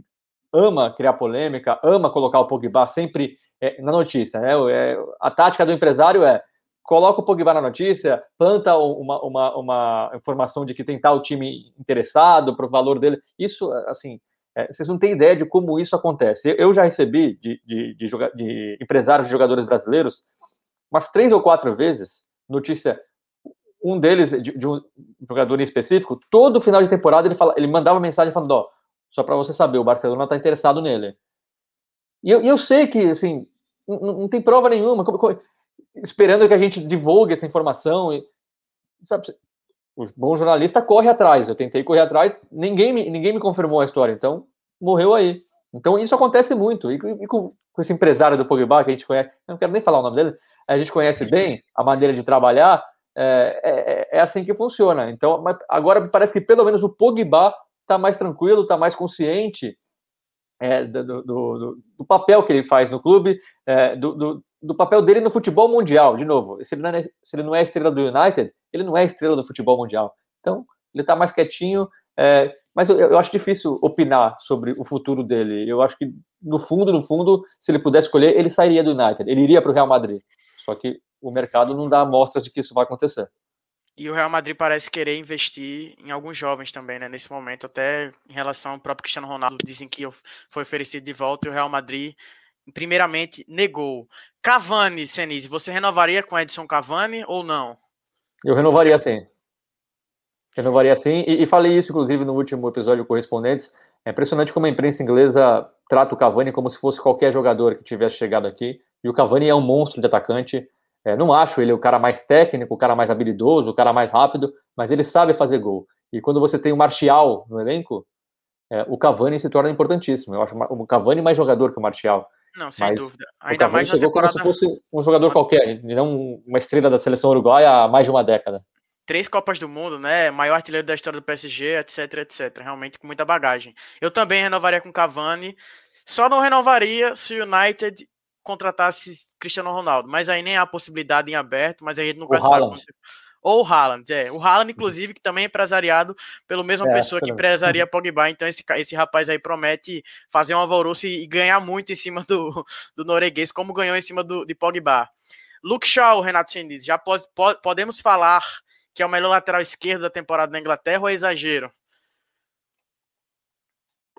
ama criar polêmica, ama colocar o Pogba sempre é, na notícia. Né? É, a tática do empresário é coloca o Pogba na notícia, planta uma, uma, uma informação de que tem tal time interessado para o valor dele. Isso, assim, é, vocês não têm ideia de como isso acontece. Eu já recebi de, de, de, de empresários de jogadores brasileiros umas três ou quatro vezes notícia. um deles, de, de, um jogador em específico, todo final de temporada ele, fala, ele mandava mensagem falando, ó, só para você saber, o Barcelona está interessado nele. E eu, eu, sei que, assim, não, não tem prova nenhuma, como, como, esperando que a gente divulgue essa informação. E, sabe, o bom jornalista corre atrás. Eu tentei correr atrás, ninguém me, ninguém me confirmou a história, então morreu aí. Então isso acontece muito. E, e com, com, esse empresário do Pogba, que a gente conhece, eu não quero nem falar o nome dele, a gente conhece bem a maneira de trabalhar, é, é, é assim que funciona. Então, agora parece que pelo menos o Pogba está mais tranquilo, está mais consciente é, do, do, do, do, papel que ele faz no clube, é, do, do, papel dele no futebol mundial. De novo, se ele, não é, se ele não é estrela do United, ele não é estrela do futebol mundial. Então, ele está mais quietinho, é, mas eu, eu, acho difícil opinar sobre o futuro dele. Eu acho que, no fundo, no fundo, se ele pudesse escolher, ele sairia do United, ele iria para o Real Madrid. Só que o mercado não dá amostras de que isso vai acontecer. E o Real Madrid parece querer investir em alguns jovens também, né? Nesse momento, até em relação ao próprio Cristiano Ronaldo, dizem que foi oferecido de volta e o Real Madrid, primeiramente, negou. Cavani, Senise, você renovaria com Edson Cavani ou não? Eu renovaria sim. Renovaria sim, e, e, falei isso, inclusive, no último episódio Correspondentes. É impressionante como a imprensa inglesa trata o Cavani como se fosse qualquer jogador que tivesse chegado aqui. E o Cavani é um monstro de atacante. É, não acho ele o cara mais técnico, o cara mais habilidoso, o cara mais rápido, mas ele sabe fazer gol. E quando você tem o Martial no elenco, é, o Cavani se torna importantíssimo. Eu acho o Cavani mais jogador que o Martial. Não, sem mas dúvida. Ainda mais chegou temporada... como se fosse um jogador qualquer, não uma estrela da seleção uruguaia há mais de uma década. Três Copas do Mundo, né? Maior artilheiro da história do PSG, etc, etc. Realmente com muita bagagem. Eu também renovaria com Cavani. Só não renovaria se o United contratasse Cristiano Ronaldo, mas aí nem há possibilidade em aberto, mas a gente nunca o sabe. Haaland. Ou o Haaland, é. O Haaland, inclusive, que também é empresariado pela mesma é, pessoa que empresaria Pogba. Então, esse, esse rapaz aí promete fazer um alvoroço e, e ganhar muito em cima do, do norueguês, como ganhou em cima do, de Pogba. Luke Shaw, Renato Sendiz, já pode, pode, podemos falar que é o melhor lateral esquerdo da temporada na Inglaterra ou é exagero?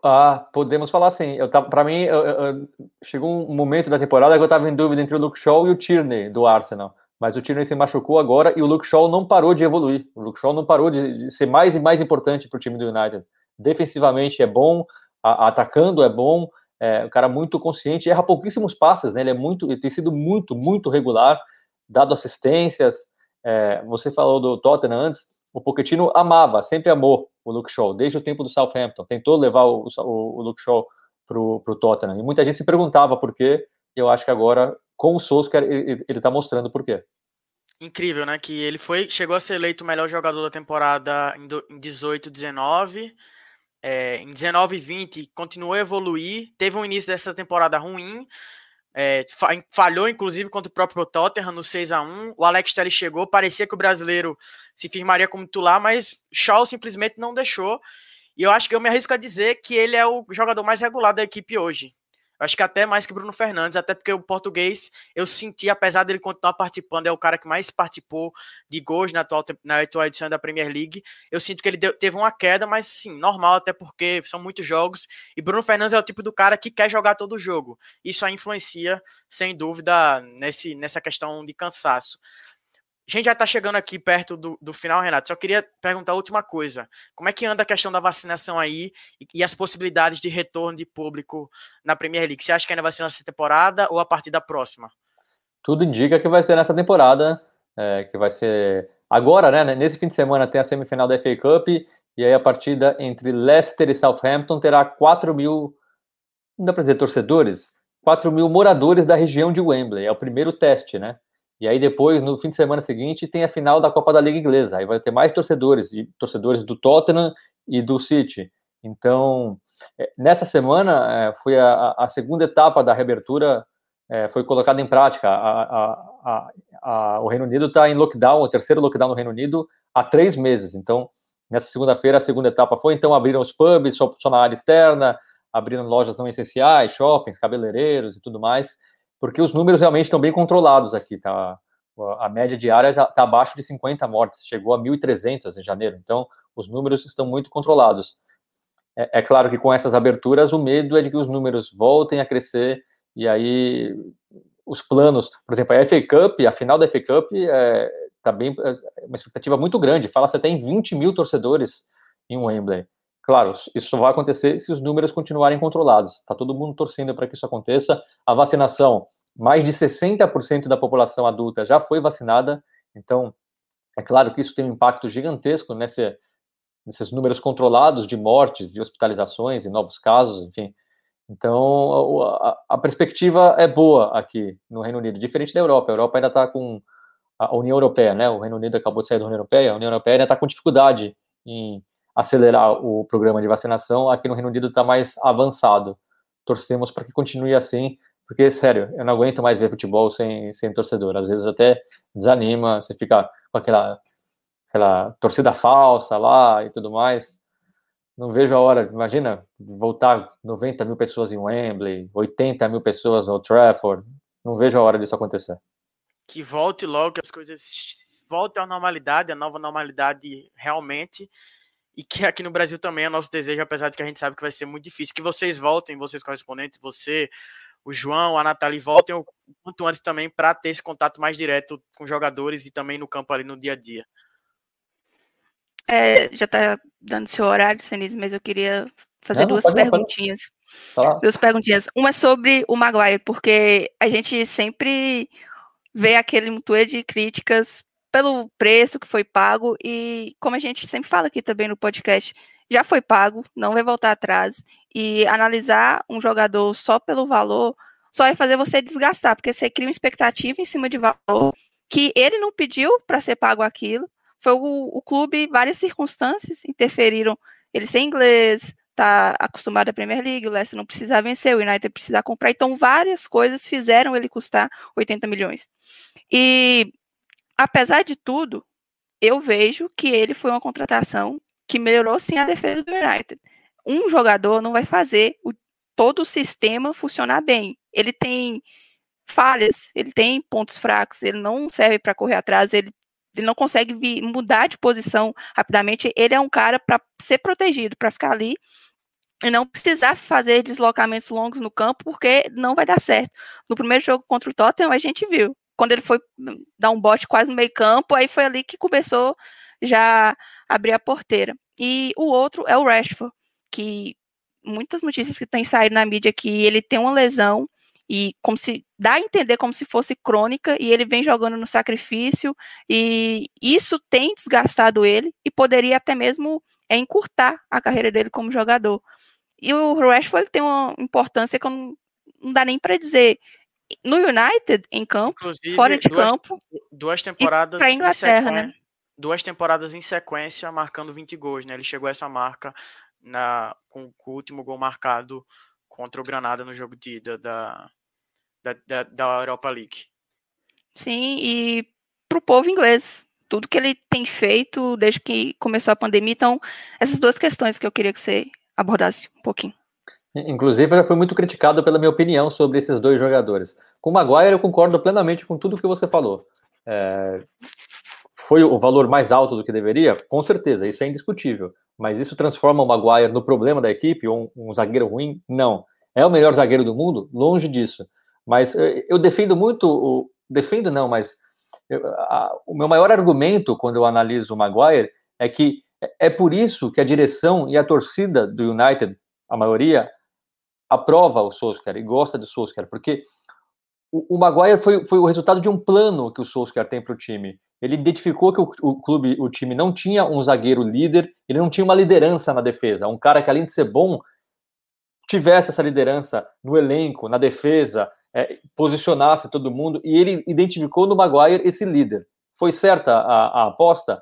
Ah, podemos falar assim. Eu para mim, eu, eu, chegou um momento da temporada que eu estava em dúvida entre o Luke Shaw e o Tierney do Arsenal. Mas o Tierney se machucou agora e o Luke Shaw não parou de evoluir. O Luke Shaw não parou de, de ser mais e mais importante para o time do United. Defensivamente é bom, a, atacando é bom, é um cara muito consciente, erra pouquíssimos passes, né? Ele é muito, ele tem sido muito, muito regular, dado assistências. É, você falou do Tottenham antes o Pochettino amava, sempre amou o Luke Shaw, desde o tempo do Southampton. Tentou levar o, o, o Luke Shaw para o Tottenham. E muita gente se perguntava por quê. Eu acho que agora, com o Solskjaer, ele está mostrando por quê. Incrível, né? Que ele foi, chegou a ser eleito o melhor jogador da temporada em 18, 19. É, em 19 e 20 continuou a evoluir. Teve um início dessa temporada ruim, é, falhou, inclusive, contra o próprio Tottenham no 6 a 1 O Alex Telles chegou, parecia que o brasileiro se firmaria como titular, mas Shaw simplesmente não deixou. E eu acho que eu me arrisco a dizer que ele é o jogador mais regular da equipe hoje. Acho que até mais que Bruno Fernandes, até porque o português, eu senti, apesar dele continuar participando, é o cara que mais participou de gols na atual, na atual edição da Premier League. Eu sinto que ele deu, teve uma queda, mas sim, normal, até porque são muitos jogos. E Bruno Fernandes é o tipo do cara que quer jogar todo o jogo. Isso aí influencia, sem dúvida, nesse, nessa questão de cansaço. A gente já está chegando aqui perto do, do final, Renato. Só queria perguntar a última coisa. Como é que anda a questão da vacinação aí e, e, as possibilidades de retorno de público na Premier League? Você acha que ainda vai ser nessa temporada ou a partir da próxima? Tudo indica que vai ser nessa temporada, é, que vai ser agora, né? Nesse fim de semana tem a semifinal da FA Cup e aí a partida entre Leicester e Southampton terá 4 mil, não dá para dizer torcedores, 4 mil moradores da região de Wembley. É o primeiro teste, né? E aí depois, no fim de semana seguinte, tem a final da Copa da Liga Inglesa. Aí vai ter mais torcedores, e torcedores do Tottenham e do City. Então, é, nessa semana é, foi a, a, segunda etapa da reabertura é, foi colocada em prática. A, a, o Reino Unido está em lockdown, o terceiro lockdown no Reino Unido há três meses. Então, nessa segunda-feira a segunda etapa foi. Então, abriram os pubs só, só na área externa, abriram lojas não essenciais, shoppings, cabeleireiros e tudo mais porque os números realmente estão bem controlados aqui, tá? A média diária está tá abaixo de 50 mortes, chegou a 1.300 em janeiro, então os números estão muito controlados. É, é, claro que com essas aberturas, o medo é de que os números voltem a crescer e aí os planos, por exemplo, a FA Cup, a final da FA Cup está é, tá bem, é uma expectativa muito grande. Fala-se até em 20 mil torcedores em Wembley. Claro, isso vai acontecer se os números continuarem controlados. Está todo mundo torcendo para que isso aconteça. A vacinação, mais de 60% da população adulta já foi vacinada. Então, é claro que isso tem um impacto gigantesco nesse, nesses números controlados de mortes e hospitalizações e novos casos, enfim. Então, a, a, perspectiva é boa aqui no Reino Unido, diferente da Europa. A Europa ainda está com a União Europeia, né? O Reino Unido acabou de sair da União Europeia. A União Europeia ainda está com dificuldade em acelerar o programa de vacinação. Aqui no Reino Unido está mais avançado. Torcemos para que continue assim, porque, sério, eu não aguento mais ver futebol sem, sem torcedor. Às vezes até desanima, você fica com aquela, aquela torcida falsa lá e tudo mais. Não vejo a hora, imagina, voltar 90 mil pessoas em Wembley, 80 mil pessoas no Trafford. Não vejo a hora disso acontecer. Que volte logo, que as coisas voltem à normalidade, a nova normalidade realmente e que aqui no Brasil também é nosso desejo, apesar de que a gente sabe que vai ser muito difícil, que vocês voltem, vocês correspondentes, você, o João, a Nathalie, voltem o quanto antes também para ter esse contato mais direto com jogadores e também no campo ali no dia a dia. É, já está dando seu horário, Senise, mas eu queria fazer não, duas perguntinhas. Duas perguntinhas. Uma é sobre o Maguire, porque a gente sempre vê aquele mutuê de críticas pelo preço que foi pago e como a gente sempre fala aqui também no podcast, já foi pago, não vai voltar atrás e analisar um jogador só pelo valor só vai fazer você desgastar, porque você cria uma expectativa em cima de valor que ele não pediu para ser pago aquilo. Foi o, o clube, várias circunstâncias interferiram. Ele ser inglês, tá acostumado à Premier League, o Leicester não precisa vencer, o United precisa comprar. Então, várias coisas fizeram ele custar 80 milhões. E apesar de tudo, eu vejo que ele foi uma contratação que melhorou sim a defesa do United. Um jogador não vai fazer o, todo o sistema funcionar bem. Ele tem falhas, ele tem pontos fracos, ele não serve para correr atrás, ele, ele não consegue mudar de posição rapidamente. Ele é um cara para ser protegido, para ficar ali e não precisar fazer deslocamentos longos no campo, porque não vai dar certo. No primeiro jogo contra o Tottenham, a gente viu quando ele foi dar um bote quase no meio campo, aí foi ali que começou já a abrir a porteira. E o outro é o Rashford, que muitas notícias que têm saído na mídia que ele tem uma lesão e como se dá a entender como se fosse crônica e ele vem jogando no sacrifício e isso tem desgastado ele e poderia até mesmo é, encurtar a carreira dele como jogador. E o Rashford tem uma importância que não, não dá nem para dizer no United, em campo, Inclusive, fora de duas, campo. Duas temporadas para Inglaterra, né? Duas temporadas em sequência marcando 20 gols, né? Ele chegou a essa marca na, com, com o último gol marcado contra o Granada no jogo de da, da, da, da Europa League. Sim, e para o povo inglês, tudo que ele tem feito desde que começou a pandemia. Então, essas duas questões que eu queria que você abordasse um pouquinho. Inclusive, já foi muito criticado pela minha opinião sobre esses dois jogadores. Com o Maguire, eu concordo plenamente com tudo que você falou. É, foi o valor mais alto do que deveria? Com certeza, isso é indiscutível. Mas isso transforma o Maguire no problema da equipe, ou um, um zagueiro ruim? Não. É o melhor zagueiro do mundo? Longe disso. Mas eu, eu defendo muito, o, defendo não, mas eu, a, o meu maior argumento quando eu analiso o Maguire é que é, é por isso que a direção e a torcida do United, a maioria, aprova o Solskjaer e gosta de Solskjaer, porque o, o Maguire foi, foi o resultado de um plano que o Solskjaer tem para o time. Ele identificou que o, o, clube, o time não tinha um zagueiro líder, ele não tinha uma liderança na defesa, um cara que além de ser bom, tivesse essa liderança no elenco, na defesa, é, posicionasse todo mundo, e ele identificou no Maguire esse líder. Foi certa a, a aposta?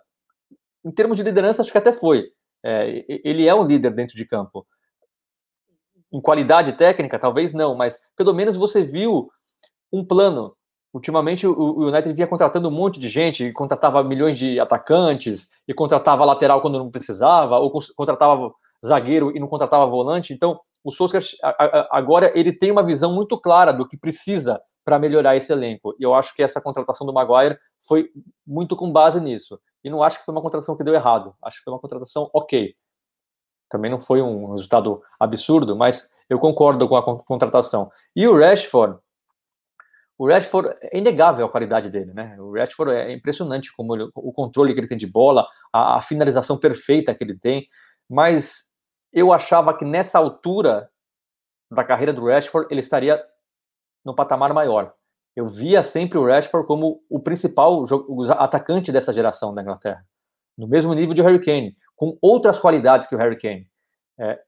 Em termos de liderança, acho que até foi. É, ele é um líder dentro de campo em qualidade técnica, talvez não, mas pelo menos você viu um plano. Ultimamente o United vinha contratando um monte de gente, contratava milhões de atacantes, e contratava lateral quando não precisava, ou contratava zagueiro e não contratava volante. Então, o Solskjaer agora ele tem uma visão muito clara do que precisa para melhorar esse elenco. E eu acho que essa contratação do Maguire foi muito com base nisso. E não acho que foi uma contratação que deu errado. Acho que foi uma contratação ok também não foi um resultado absurdo, mas eu concordo com a contratação. E o Rashford, o Rashford é inegável a qualidade dele, né? O Rashford é impressionante como ele, o controle que ele tem de bola, a, a, finalização perfeita que ele tem, mas eu achava que nessa altura da carreira do Rashford ele estaria no patamar maior. Eu via sempre o Rashford como o principal atacante dessa geração da Inglaterra, no mesmo nível de Harry Kane, com outras qualidades que o Harry Kane. É,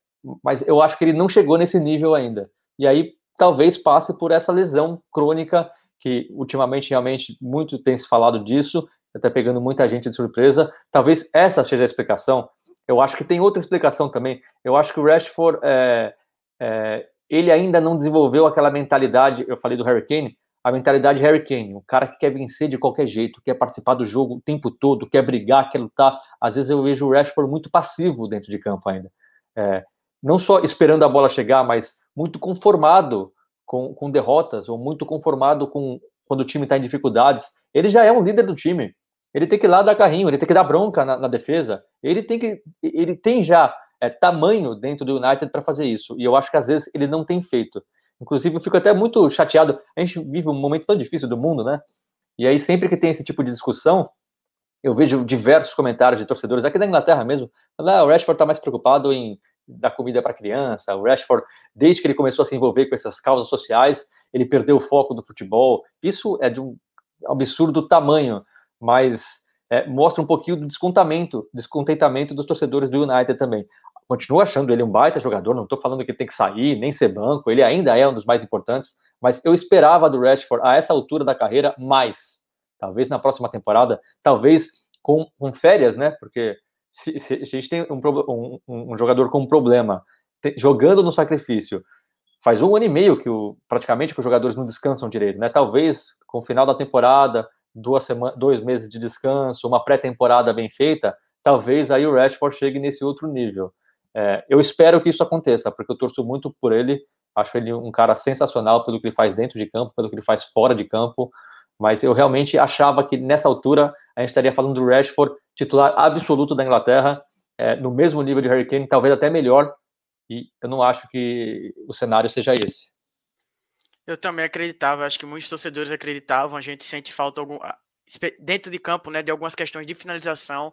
mas eu acho que ele não chegou nesse nível ainda. E aí talvez passe por essa lesão crônica que ultimamente realmente muito tem se falado disso, até pegando muita gente de surpresa. Talvez essa seja a explicação. Eu acho que tem outra explicação também. Eu acho que o Rashford é, é, ele ainda não desenvolveu aquela mentalidade. Eu falei do Harry Kane, a mentalidade Harry Kane, o cara que quer vencer de qualquer jeito, quer participar do jogo o tempo todo, quer brigar, quer lutar. Às vezes eu vejo o Rashford muito passivo dentro de campo ainda. É, não só esperando a bola chegar, mas muito conformado com, com derrotas, ou muito conformado com quando o time está em dificuldades. Ele já é um líder do time. Ele tem que ir lá dar carrinho, ele tem que dar bronca na, na defesa. Ele tem que, ele tem já é, tamanho dentro do United para fazer isso. E eu acho que às vezes ele não tem feito. Inclusive, eu fico até muito chateado. A gente vive um momento tão difícil do mundo, né? E aí, sempre que tem esse tipo de discussão, eu vejo diversos comentários de torcedores aqui da Inglaterra mesmo. Ah, o Rashford está mais preocupado em dar comida para criança. O Rashford, desde que ele começou a se envolver com essas causas sociais, ele perdeu o foco do futebol. Isso é de um absurdo tamanho, mas é, mostra um pouquinho do descontamento, descontentamento dos torcedores do United também. Continuo achando ele um baita jogador, não estou falando que ele tem que sair, nem ser banco, ele ainda é um dos mais importantes, mas eu esperava do Rashford, a essa altura da carreira, mais. Talvez na próxima temporada, talvez com, com férias, né? Porque se, se, a gente tem um, um, um, jogador com um problema, te, jogando no sacrifício, faz um ano e meio que o, praticamente que os jogadores não descansam direito, né? Talvez com o final da temporada, duas semanas, dois meses de descanso, uma pré-temporada bem feita, talvez aí o Rashford chegue nesse outro nível. É, eu espero que isso aconteça, porque eu torço muito por ele. Acho ele um cara sensacional pelo que ele faz dentro de campo, pelo que ele faz fora de campo. Mas eu realmente achava que nessa altura a gente estaria falando do Rashford titular absoluto da Inglaterra, é, no mesmo nível de Harry Kane, talvez até melhor, e eu não acho que o cenário seja esse. Eu também acreditava, acho que muitos torcedores acreditavam, a gente sente falta algum dentro de campo, né, de algumas questões de finalização,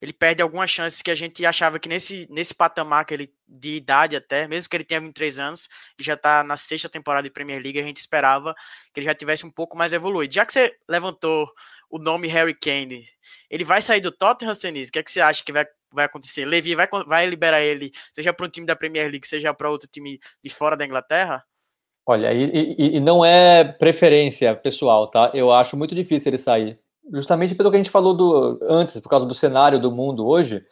ele perde algumas chances que a gente achava que nesse, nesse patamar que ele, de idade até, mesmo que ele tenha 23 anos, e já está na sexta temporada de Premier League, a gente esperava que ele já tivesse um pouco mais evoluído. Já que você levantou o nome Harry Kane, ele vai sair do Tottenham, Senise? O que, é que você acha que vai, vai acontecer? Levi vai, vai liberar ele, seja para um time da Premier League, seja para outro time de fora da Inglaterra? Olha, e, e, e não é preferência pessoal, tá? Eu acho muito difícil ele sair justamente pelo que a gente falou do, antes, por causa do cenário do mundo hoje,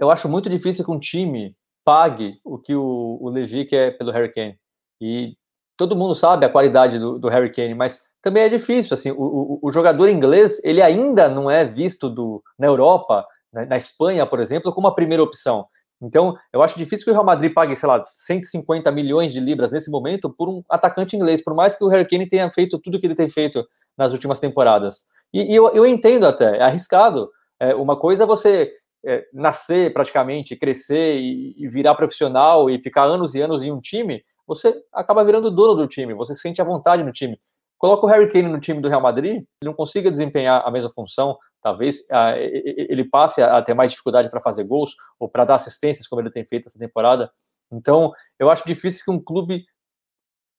eu acho muito difícil que um time pague o que o, o Levi quer pelo Harry Kane. E todo mundo sabe a qualidade do, do Harry Kane, mas também é difícil, assim, o, o, o, jogador inglês, ele ainda não é visto do, na Europa, na, na Espanha, por exemplo, como a primeira opção. Então, eu acho difícil que o Real Madrid pague, sei lá, 150 milhões de libras nesse momento por um atacante inglês, por mais que o Harry Kane tenha feito tudo o que ele tem feito nas últimas temporadas. E, e eu, eu, entendo até, é arriscado. É, uma coisa é você é, nascer praticamente, crescer e, e, virar profissional e ficar anos e anos em um time, você acaba virando dono do time, você sente a vontade no time. Coloca o Harry Kane no time do Real Madrid, ele não consiga desempenhar a mesma função, talvez ah, ele passe a, ter mais dificuldade para fazer gols ou para dar assistências, como ele tem feito essa temporada. Então, eu acho difícil que um clube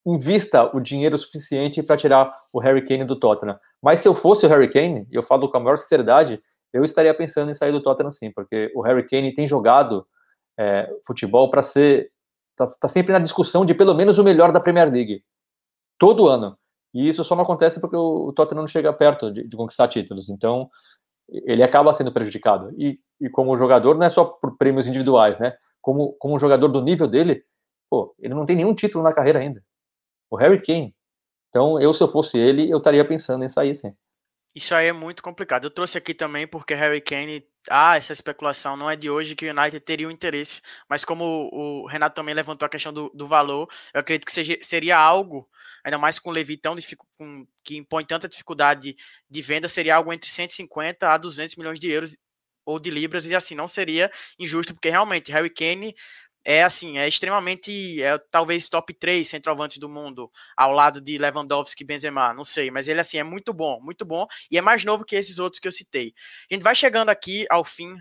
invista o dinheiro suficiente para tirar o Harry Kane do Tottenham. Mas se eu fosse o Harry Kane, e eu falo com a maior sinceridade, eu estaria pensando em sair do Tottenham sim, porque o Harry Kane tem jogado é, futebol para ser. Está tá sempre na discussão de pelo menos o melhor da Premier League. Todo ano. E isso só não acontece porque o, o Tottenham não chega perto de, de, conquistar títulos. Então, ele acaba sendo prejudicado. E, e como jogador, não é só por prêmios individuais, né? Como, como jogador do nível dele, pô, ele não tem nenhum título na carreira ainda o Harry Kane. Então, eu, se eu fosse ele, eu estaria pensando em sair sim. Isso aí é muito complicado. Eu trouxe aqui também porque Harry Kane, ah, essa especulação não é de hoje que o United teria um interesse, mas como o Renato também levantou a questão do, do valor, eu acredito que seja, seria algo, ainda mais com o Levi tão com, que impõe tanta dificuldade de venda, seria algo entre 150 a 200 milhões de euros ou de libras, e assim, não seria injusto, porque realmente Harry Kane é assim, é extremamente, é talvez top 3 centroavantes do mundo, ao lado de Lewandowski e Benzema, não sei, mas ele assim é muito bom, muito bom, e é mais novo que esses outros que eu citei. A gente vai chegando aqui ao fim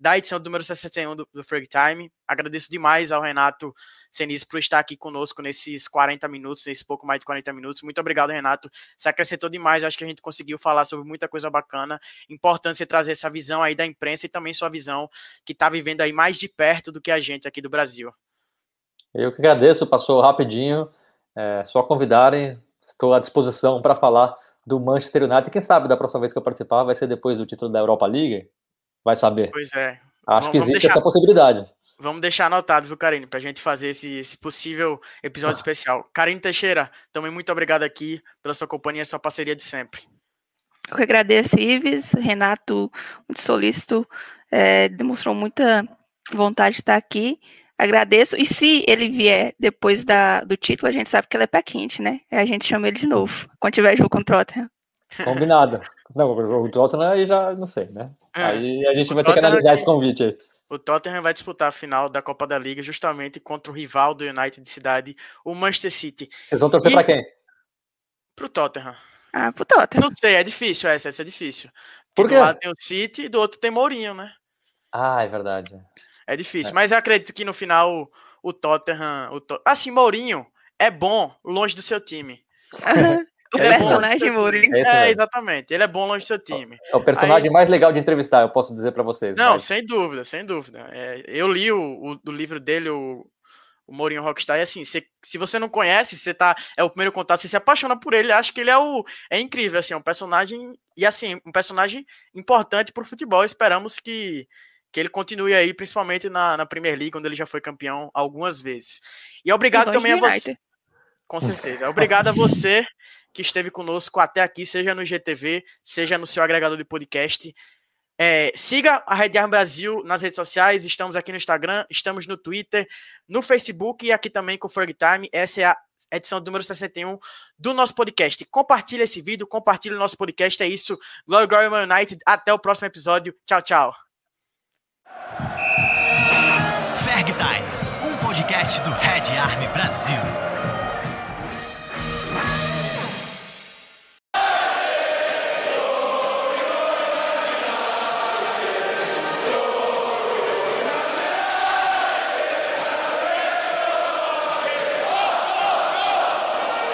da edição número 61 do, do Frag Time. Agradeço demais ao Renato Senis por estar aqui conosco nesses 40 minutos, nesses pouco mais de 40 minutos. Muito obrigado, Renato. Você acrescentou demais. Acho que a gente conseguiu falar sobre muita coisa bacana. Importante você trazer essa visão aí da imprensa e também sua visão que está vivendo aí mais de perto do que a gente aqui do Brasil. Eu que agradeço, passou rapidinho. É, só convidarem, estou à disposição para falar do Manchester United. Quem sabe da próxima vez que eu participar vai ser depois do título da Europa League. Vai saber. Pois é. Acho vamos, que existe deixar, essa possibilidade. Vamos deixar anotado, viu, Karine, para a gente fazer esse, esse possível episódio ah. especial. Karine Teixeira, também muito obrigado aqui pela sua companhia e sua parceria de sempre. Eu que agradeço, Ives, Renato, muito solícito, é, demonstrou muita vontade de estar aqui. Agradeço. E se ele vier depois da, do título, a gente sabe que ele é pé quente, né? A gente chama ele de novo, quando tiver jogo contra o Tottenham. Combinado. Não, o Tottenham aí já não sei, né? É. Aí a gente vai ter que analisar esse convite aí. O Tottenham vai disputar a final da Copa da Liga justamente contra o rival do United de cidade, o Manchester City. Vocês vão torcer e... para quem? Pro Tottenham. Ah, pro Tottenham. Não sei, é difícil essa, essa é difícil. Por quê? Do lado tem o City e do outro tem Mourinho, né? Ah, é verdade. É difícil, é. mas eu acredito que no final o, o Tottenham, o to... assim, Mourinho é bom longe do seu time. O ele personagem é Mourinho. É, é, exatamente. Ele é bom longe do seu time. É o personagem Aí... mais legal de entrevistar, eu posso dizer para vocês. Não, mas... sem dúvida, sem dúvida. É, eu li o, o, o, livro dele, o, o Mourinho Rockstar, e assim, se, se você não conhece, você tá, é o primeiro contato, você se apaixona por ele, acho que ele é o é incrível, assim, é um personagem, e assim, um personagem importante pro futebol, esperamos que que ele continue aí, principalmente na, na Premier League, onde ele já foi campeão algumas vezes. E obrigado também a você. Com certeza. Obrigado a você que esteve conosco até aqui, seja no GTV, seja no seu agregador de podcast. É, siga a Red Arm Brasil nas redes sociais, estamos aqui no Instagram, estamos no Twitter, no Facebook e aqui também com o Ferg Time. Essa é a edição número 61 do nosso podcast. Compartilhe esse vídeo, compartilhe o nosso podcast. É isso. Glory, Glory, United. Até o próximo episódio. Tchau, tchau. Ferg Time, um podcast do Red Army Brasil.